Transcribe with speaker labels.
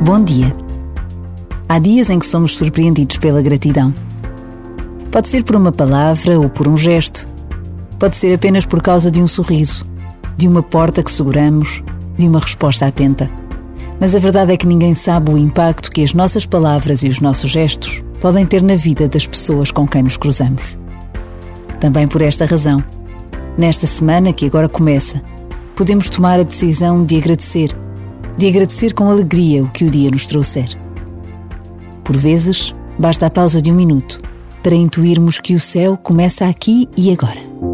Speaker 1: Bom dia. Há dias em que somos surpreendidos pela gratidão. Pode ser por uma palavra ou por um gesto. Pode ser apenas por causa de um sorriso, de uma porta que seguramos, de uma resposta atenta. Mas a verdade é que ninguém sabe o impacto que as nossas palavras e os nossos gestos podem ter na vida das pessoas com quem nos cruzamos. Também por esta razão, nesta semana que agora começa, podemos tomar a decisão de agradecer, de agradecer com alegria o que o dia nos trouxer. Por vezes, basta a pausa de um minuto para intuirmos que o céu começa aqui e agora.